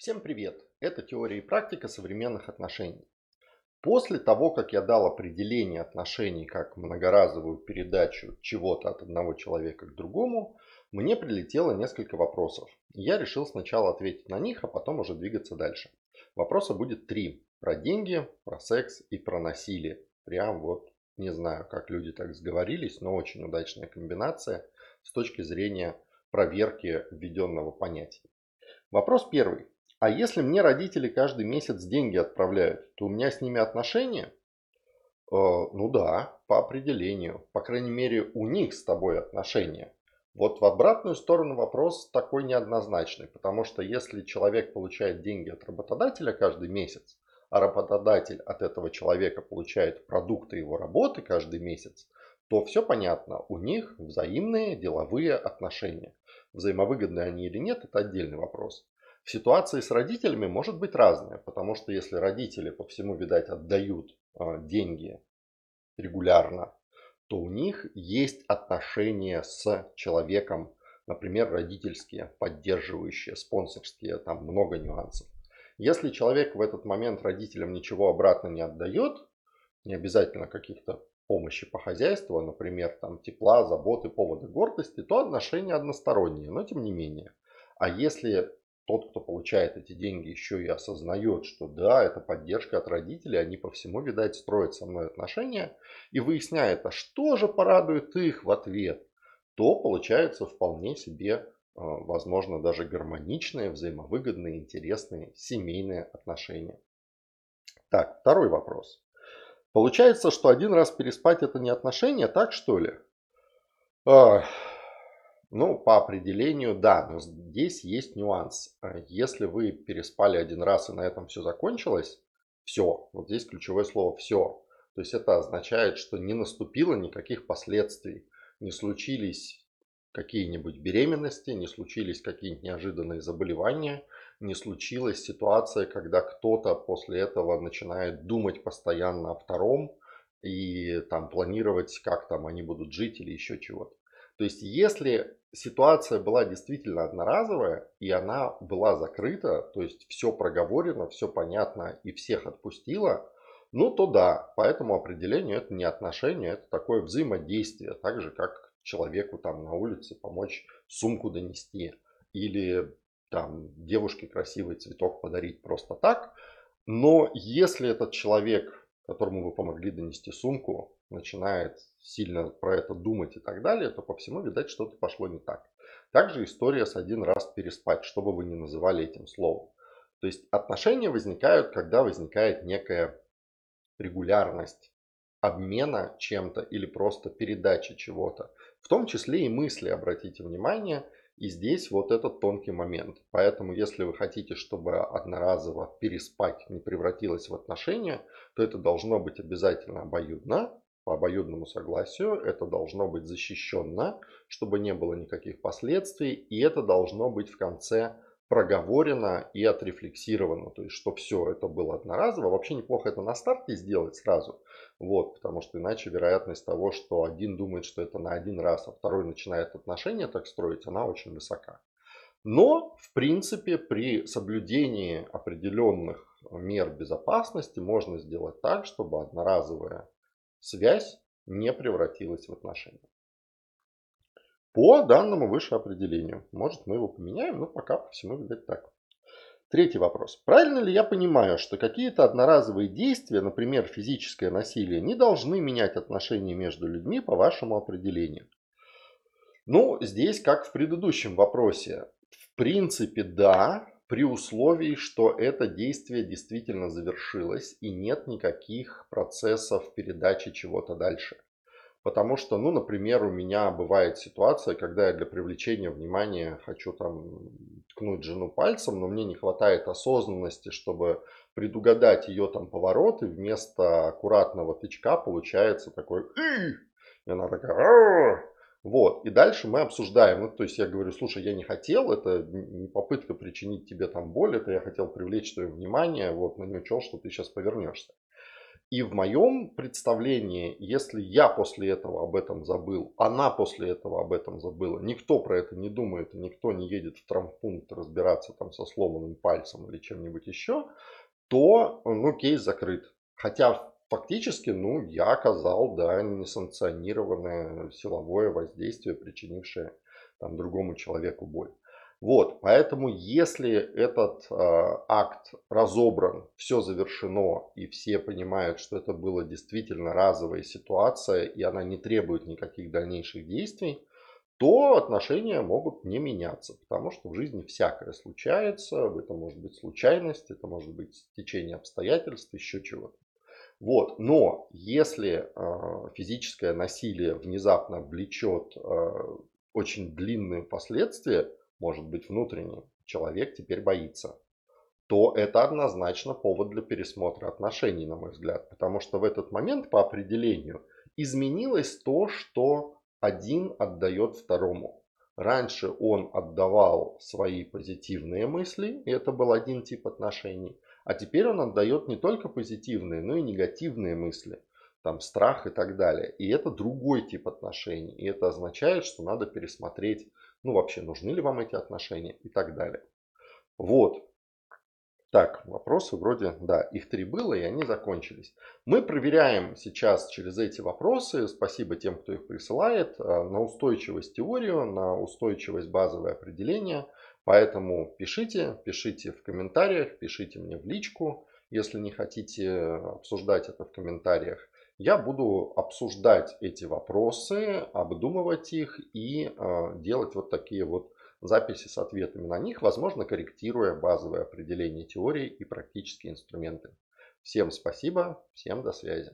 Всем привет! Это теория и практика современных отношений. После того, как я дал определение отношений как многоразовую передачу чего-то от одного человека к другому, мне прилетело несколько вопросов. Я решил сначала ответить на них, а потом уже двигаться дальше. Вопроса будет три. Про деньги, про секс и про насилие. Прям вот не знаю, как люди так сговорились, но очень удачная комбинация с точки зрения проверки введенного понятия. Вопрос первый. А если мне родители каждый месяц деньги отправляют, то у меня с ними отношения? Э, ну да, по определению. По крайней мере, у них с тобой отношения. Вот в обратную сторону вопрос такой неоднозначный, потому что если человек получает деньги от работодателя каждый месяц, а работодатель от этого человека получает продукты его работы каждый месяц, то все понятно, у них взаимные деловые отношения. Взаимовыгодны они или нет, это отдельный вопрос. В ситуации с родителями может быть разное, потому что если родители по всему, видать, отдают а, деньги регулярно, то у них есть отношения с человеком, например, родительские, поддерживающие, спонсорские, там много нюансов. Если человек в этот момент родителям ничего обратно не отдает, не обязательно каких-то помощи по хозяйству, а, например, там тепла, заботы, поводы гордости, то отношения односторонние, но тем не менее. А если тот, кто получает эти деньги, еще и осознает, что да, это поддержка от родителей, они по всему, видать, строят со мной отношения, и выясняет, а что же порадует их в ответ, то получается вполне себе Э, возможно, даже гармоничные, взаимовыгодные, интересные семейные отношения. Так, второй вопрос. Получается, что один раз переспать это не отношения, так что ли? А, ну, по определению, да, но здесь есть нюанс. Если вы переспали один раз и на этом все закончилось, все, вот здесь ключевое слово все. То есть это означает, что не наступило никаких последствий, не случились какие-нибудь беременности, не случились какие-нибудь неожиданные заболевания, не случилась ситуация, когда кто-то после этого начинает думать постоянно о втором и там планировать, как там они будут жить или еще чего-то. То есть, если ситуация была действительно одноразовая и она была закрыта, то есть все проговорено, все понятно и всех отпустила, ну то да, по этому определению это не отношение, это такое взаимодействие, так же как человеку там на улице помочь сумку донести или там девушке красивый цветок подарить просто так. Но если этот человек, которому вы помогли донести сумку, начинает сильно про это думать и так далее, то по всему, видать, что-то пошло не так. Также история с один раз переспать, что бы вы ни называли этим словом. То есть отношения возникают, когда возникает некая регулярность обмена чем-то или просто передачи чего-то. В том числе и мысли, обратите внимание. И здесь вот этот тонкий момент. Поэтому, если вы хотите, чтобы одноразово переспать не превратилось в отношения, то это должно быть обязательно обоюдно, по обоюдному согласию. Это должно быть защищенно, чтобы не было никаких последствий. И это должно быть в конце проговорено и отрефлексировано. То есть, что все это было одноразово. Вообще неплохо это на старте сделать сразу. Вот, потому что иначе вероятность того, что один думает, что это на один раз, а второй начинает отношения так строить, она очень высока. Но, в принципе, при соблюдении определенных мер безопасности можно сделать так, чтобы одноразовая связь не превратилась в отношения по данному выше определению. Может мы его поменяем, но пока по всему видать так. Третий вопрос. Правильно ли я понимаю, что какие-то одноразовые действия, например, физическое насилие, не должны менять отношения между людьми по вашему определению? Ну, здесь как в предыдущем вопросе. В принципе, да, при условии, что это действие действительно завершилось и нет никаких процессов передачи чего-то дальше. Потому что, ну, например, у меня бывает ситуация, когда я для привлечения внимания хочу там ткнуть жену пальцем, но мне не хватает осознанности, чтобы предугадать ее там поворот, и вместо аккуратного тычка получается такой и она такая вот, и дальше мы обсуждаем, ну, то есть я говорю, слушай, я не хотел, это не попытка причинить тебе там боль, это я хотел привлечь твое внимание, вот, но не учел, что ты сейчас повернешься. И в моем представлении, если я после этого об этом забыл, она после этого об этом забыла, никто про это не думает, никто не едет в травмпункт разбираться там со сломанным пальцем или чем-нибудь еще, то ну, кейс закрыт. Хотя фактически ну, я оказал да, несанкционированное силовое воздействие, причинившее там, другому человеку боль. Вот, поэтому если этот э, акт разобран, все завершено и все понимают, что это была действительно разовая ситуация и она не требует никаких дальнейших действий, то отношения могут не меняться, потому что в жизни всякое случается, это может быть случайность, это может быть течение обстоятельств, еще чего-то. Вот. Но если э, физическое насилие внезапно влечет э, очень длинные последствия, может быть внутренний, человек теперь боится, то это однозначно повод для пересмотра отношений, на мой взгляд. Потому что в этот момент по определению изменилось то, что один отдает второму. Раньше он отдавал свои позитивные мысли, и это был один тип отношений. А теперь он отдает не только позитивные, но и негативные мысли. Там страх и так далее. И это другой тип отношений. И это означает, что надо пересмотреть ну вообще нужны ли вам эти отношения и так далее. Вот. Так, вопросы вроде, да, их три было, и они закончились. Мы проверяем сейчас через эти вопросы, спасибо тем, кто их присылает, э, на устойчивость теорию, на устойчивость базовое определение. Поэтому пишите, пишите в комментариях, пишите мне в личку, если не хотите обсуждать это в комментариях я буду обсуждать эти вопросы, обдумывать их и э, делать вот такие вот записи с ответами на них, возможно, корректируя базовые определения теории и практические инструменты. Всем спасибо, всем до связи.